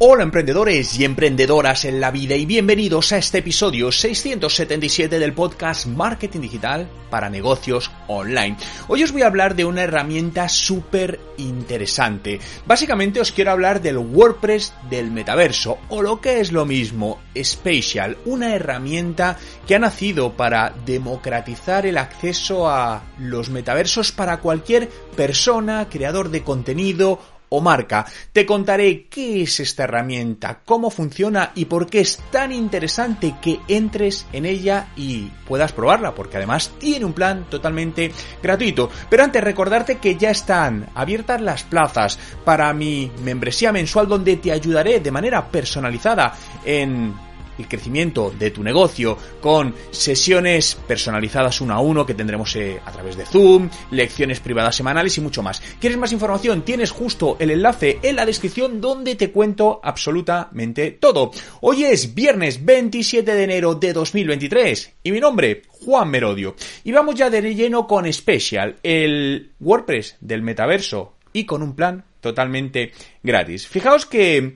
Hola emprendedores y emprendedoras en la vida y bienvenidos a este episodio 677 del podcast Marketing Digital para negocios online. Hoy os voy a hablar de una herramienta súper interesante. Básicamente os quiero hablar del WordPress del metaverso o lo que es lo mismo, Spatial, una herramienta que ha nacido para democratizar el acceso a los metaversos para cualquier persona, creador de contenido o marca. Te contaré qué es esta herramienta, cómo funciona y por qué es tan interesante que entres en ella y puedas probarla, porque además tiene un plan totalmente gratuito. Pero antes recordarte que ya están abiertas las plazas para mi membresía mensual donde te ayudaré de manera personalizada en el crecimiento de tu negocio con sesiones personalizadas uno a uno que tendremos eh, a través de Zoom, lecciones privadas semanales y mucho más. ¿Quieres más información? Tienes justo el enlace en la descripción donde te cuento absolutamente todo. Hoy es viernes 27 de enero de 2023 y mi nombre, Juan Merodio. Y vamos ya de lleno con Special, el WordPress del metaverso y con un plan totalmente gratis. Fijaos que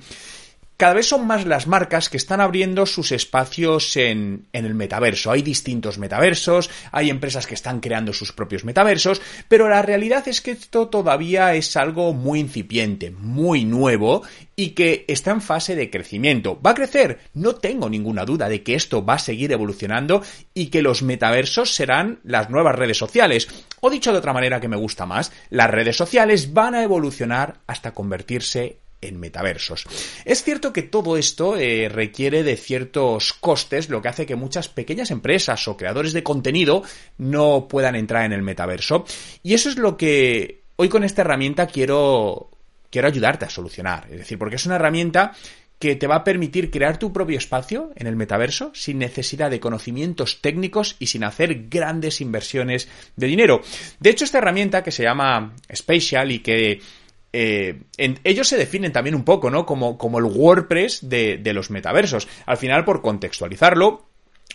cada vez son más las marcas que están abriendo sus espacios en, el metaverso. Hay distintos metaversos, hay empresas que están creando sus propios metaversos, pero la realidad es que esto todavía es algo muy incipiente, muy nuevo y que está en fase de crecimiento. ¿Va a crecer? No tengo ninguna duda de que esto va a seguir evolucionando y que los metaversos serán las nuevas redes sociales. O dicho de otra manera que me gusta más, las redes sociales van a evolucionar hasta convertirse en metaversos. Es cierto que todo esto eh, requiere de ciertos costes, lo que hace que muchas pequeñas empresas o creadores de contenido no puedan entrar en el metaverso. Y eso es lo que hoy con esta herramienta quiero, quiero ayudarte a solucionar. Es decir, porque es una herramienta que te va a permitir crear tu propio espacio en el metaverso sin necesidad de conocimientos técnicos y sin hacer grandes inversiones de dinero. De hecho, esta herramienta que se llama Spatial y que eh, ellos se definen también un poco, ¿no? Como, como el WordPress de, de los metaversos. Al final, por contextualizarlo,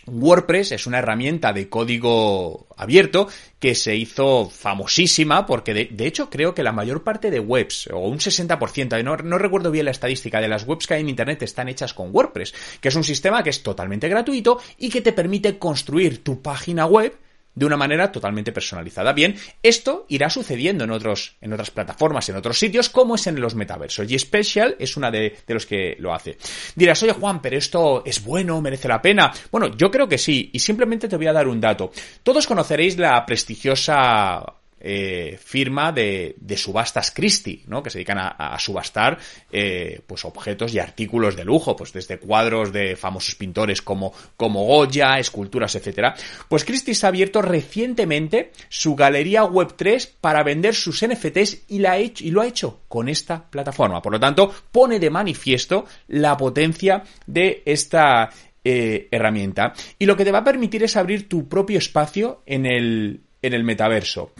WordPress es una herramienta de código abierto que se hizo famosísima porque de, de, hecho creo que la mayor parte de webs, o un 60%, no, no recuerdo bien la estadística de las webs que hay en Internet están hechas con WordPress, que es un sistema que es totalmente gratuito y que te permite construir tu página web de una manera totalmente personalizada. Bien, esto irá sucediendo en, otros, en otras plataformas, en otros sitios, como es en los metaversos. Y Special es una de, de los que lo hace. Dirás, oye Juan, pero esto es bueno, merece la pena. Bueno, yo creo que sí, y simplemente te voy a dar un dato. Todos conoceréis la prestigiosa eh, firma de, de, subastas Christie, ¿no? Que se dedican a, a subastar eh, pues objetos y artículos de lujo, pues desde cuadros de famosos pintores como, como Goya, esculturas, etcétera. Pues Christie se ha abierto recientemente su galería web 3 para vender sus NFTs y, la hecho, y lo ha hecho con esta plataforma. Por lo tanto, pone de manifiesto la potencia de esta eh, herramienta. Y lo que te va a permitir es abrir tu propio espacio en el, en el metaverso.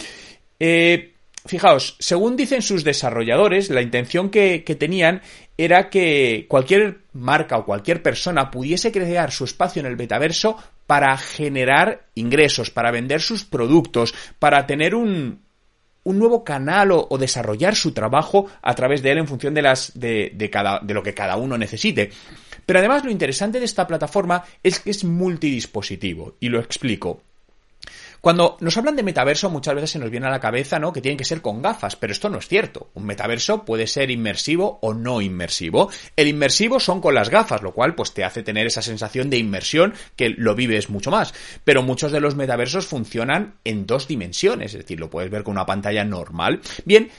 Eh, fijaos, según dicen sus desarrolladores, la intención que, tenían era que cualquier marca o cualquier persona pudiese crear su espacio en el metaverso para generar ingresos, para vender sus productos, para tener un, un nuevo canal o, o, desarrollar su trabajo a través de él en función de las de, de, cada, de lo que cada uno necesite. Pero además lo interesante de esta plataforma es que es multidispositivo y lo explico. Cuando nos hablan de metaverso, muchas veces se nos viene a la cabeza, ¿no? Que tienen que ser con gafas, pero esto no es cierto. Un metaverso puede ser inmersivo o no inmersivo. El inmersivo son con las gafas, lo cual pues te hace tener esa sensación de inmersión que lo vives mucho más. Pero muchos de los metaversos funcionan en dos dimensiones, es decir, lo puedes ver con una pantalla normal. Bien,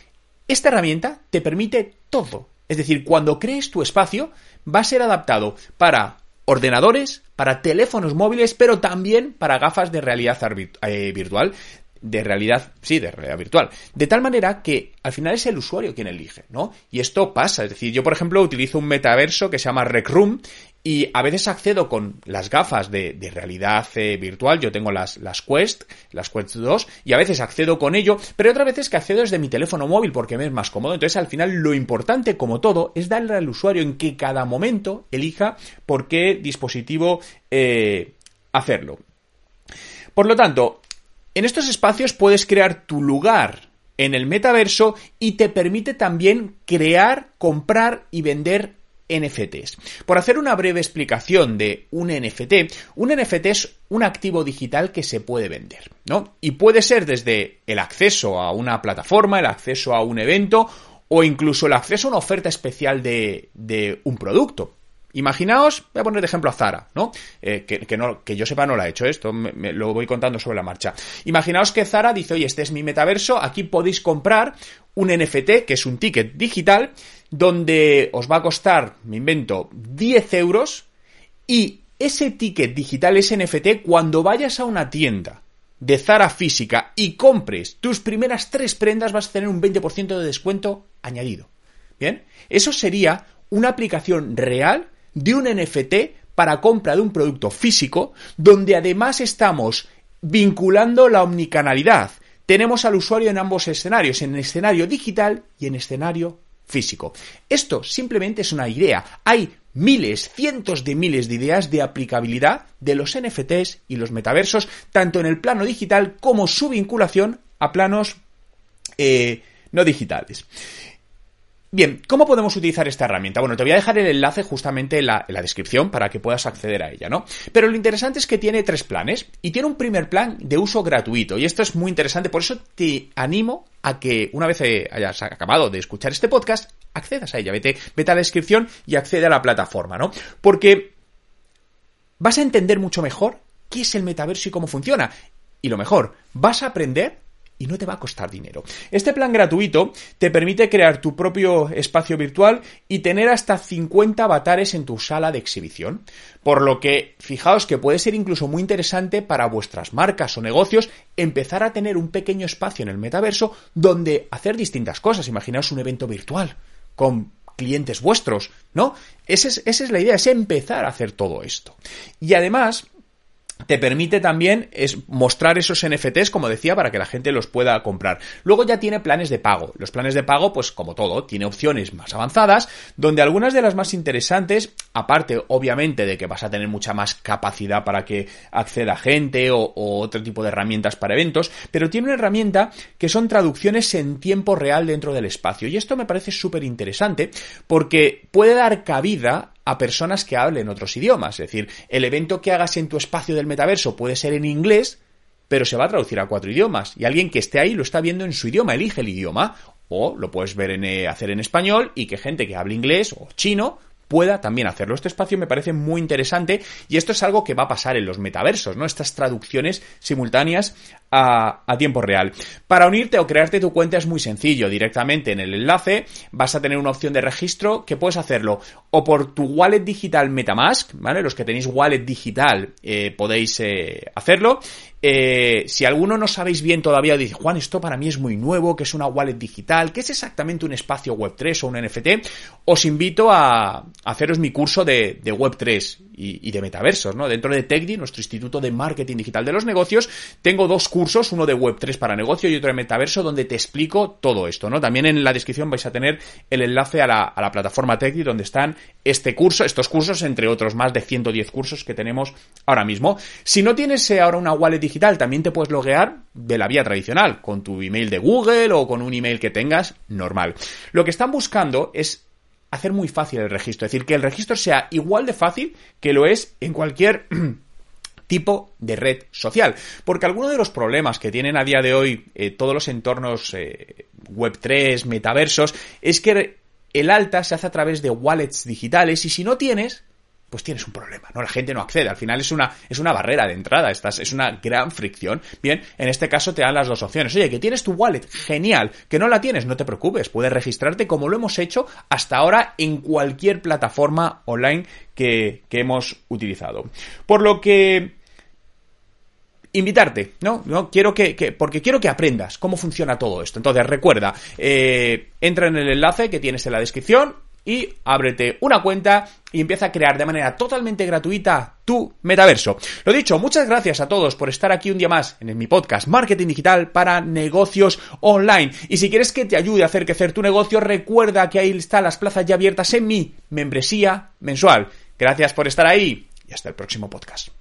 esta herramienta te permite todo. Es decir, cuando crees tu espacio, va a ser adaptado para ordenadores, para teléfonos móviles, pero también para gafas de realidad eh, virtual. de realidad, sí, de realidad virtual. De tal manera que al final es el usuario quien elige, ¿no? Y esto pasa, es decir, yo por ejemplo utilizo un metaverso que se llama Rec Room y a veces accedo con las gafas de, realidad eh, virtual, yo tengo las, las Quest, las Quest 2, y a veces accedo con ello, pero otras veces que accedo desde mi teléfono móvil porque me es más cómodo. Entonces al final lo importante, como todo, es darle al usuario en que cada momento elija por qué dispositivo eh, hacerlo. Por lo tanto, en estos espacios puedes crear tu lugar en el metaverso y te permite también crear, comprar y vender NFTs. Por hacer una breve explicación de un NFT, un NFT es un activo digital que se puede vender, ¿no? Y puede ser desde el acceso a una plataforma, el acceso a un evento o incluso el acceso a una oferta especial de, un producto. Imaginaos, voy a poner de ejemplo a Zara, ¿no? Eh, que, no, que yo sepa no lo ha hecho esto, me, lo voy contando sobre la marcha. Imaginaos que Zara dice, oye, este es mi metaverso, aquí podéis comprar un NFT, que es un ticket digital, donde os va a costar, me invento, 10 euros, y ese ticket digital, ese NFT, cuando vayas a una tienda de Zara física y compres tus primeras tres prendas, vas a tener un 20% de descuento añadido. Bien, eso sería una aplicación real de un NFT para compra de un producto físico, donde además estamos vinculando la omnicanalidad. Tenemos al usuario en ambos escenarios, en escenario digital y en escenario físico. Esto simplemente es una idea. Hay miles, cientos de miles de ideas de aplicabilidad de los NFTs y los metaversos, tanto en el plano digital como su vinculación a planos eh, no digitales. Bien, ¿cómo podemos utilizar esta herramienta? Bueno, te voy a dejar el enlace justamente en la, descripción para que puedas acceder a ella, ¿no? Pero lo interesante es que tiene tres planes y tiene un primer plan de uso gratuito y esto es muy interesante, por eso te animo a que una vez hayas acabado de escuchar este podcast, accedas a ella, vete, vete a la descripción y accede a la plataforma, ¿no? Porque vas a entender mucho mejor qué es el metaverso y cómo funciona. Y lo mejor, vas a aprender y no te va a costar dinero. Este plan gratuito te permite crear tu propio espacio virtual y tener hasta 50 avatares en tu sala de exhibición. Por lo que, fijaos que puede ser incluso muy interesante para vuestras marcas o negocios empezar a tener un pequeño espacio en el metaverso donde hacer distintas cosas. Imaginaos un evento virtual con clientes vuestros, ¿no? Esa es, esa es la idea, es empezar a hacer todo esto. Y además, te permite también es mostrar esos NFTs, como decía, para que la gente los pueda comprar. Luego ya tiene planes de pago. Los planes de pago, pues como todo, tiene opciones más avanzadas, donde algunas de las más interesantes, aparte obviamente de que vas a tener mucha más capacidad para que acceda gente o, o otro tipo de herramientas para eventos, pero tiene una herramienta que son traducciones en tiempo real dentro del espacio. Y esto me parece súper interesante porque puede dar cabida a personas que hablen otros idiomas. Es decir, el evento que hagas en tu espacio del metaverso puede ser en inglés, pero se va a traducir a cuatro idiomas. Y alguien que esté ahí lo está viendo en su idioma, elige el idioma. O lo puedes ver en, eh, hacer en español y que gente que hable inglés o chino pueda también hacerlo. Este espacio me parece muy interesante y esto es algo que va a pasar en los metaversos, ¿no? Estas traducciones simultáneas a, a, tiempo real. Para unirte o crearte tu cuenta es muy sencillo. Directamente en el enlace vas a tener una opción de registro que puedes hacerlo o por tu wallet digital Metamask, ¿vale? Los que tenéis wallet digital eh, podéis eh, hacerlo. Eh, si alguno no sabéis bien todavía, dice, Juan, esto para mí es muy nuevo, que es una wallet digital, que es exactamente un espacio Web3 o un NFT, os invito a, haceros mi curso de, Web3 y, de metaversos, ¿no? Dentro de TechDi, nuestro Instituto de Marketing Digital de los Negocios, tengo dos cursos, uno de Web3 para negocio y otro de metaverso, donde te explico todo esto, ¿no? También en la descripción vais a tener el enlace a la, plataforma TechDi, donde están este curso, estos cursos, entre otros más de 110 cursos que tenemos ahora mismo. Si no tienes eh, ahora una wallet digital, también te puedes loguear de la vía tradicional, con tu email de Google o con un email que tengas normal. Lo que están buscando es hacer muy fácil el registro, es decir, que el registro sea igual de fácil que lo es en cualquier tipo de red social. Porque alguno de los problemas que tienen a día de hoy eh, todos los entornos eh, Web3, metaversos, es que el alta se hace a través de wallets digitales y si no tienes, pues tienes un problema, ¿no? La gente no accede. Al final es una, es una barrera de entrada, Estás, es una gran fricción. Bien, en este caso te dan las dos opciones. Oye, que tienes tu wallet, genial. Que no la tienes, no te preocupes. Puedes registrarte como lo hemos hecho hasta ahora en cualquier plataforma online que, que hemos utilizado. Por lo que invitarte, ¿no? ¿no? Quiero que, porque quiero que aprendas cómo funciona todo esto. Entonces, recuerda, eh, entra en el enlace que tienes en la descripción y ábrete una cuenta y empieza a crear de manera totalmente gratuita tu metaverso. Lo dicho, muchas gracias a todos por estar aquí un día más en mi podcast Marketing Digital para negocios online. Y si quieres que te ayude a hacer crecer tu negocio, recuerda que ahí están las plazas ya abiertas en mi membresía mensual. Gracias por estar ahí y hasta el próximo podcast.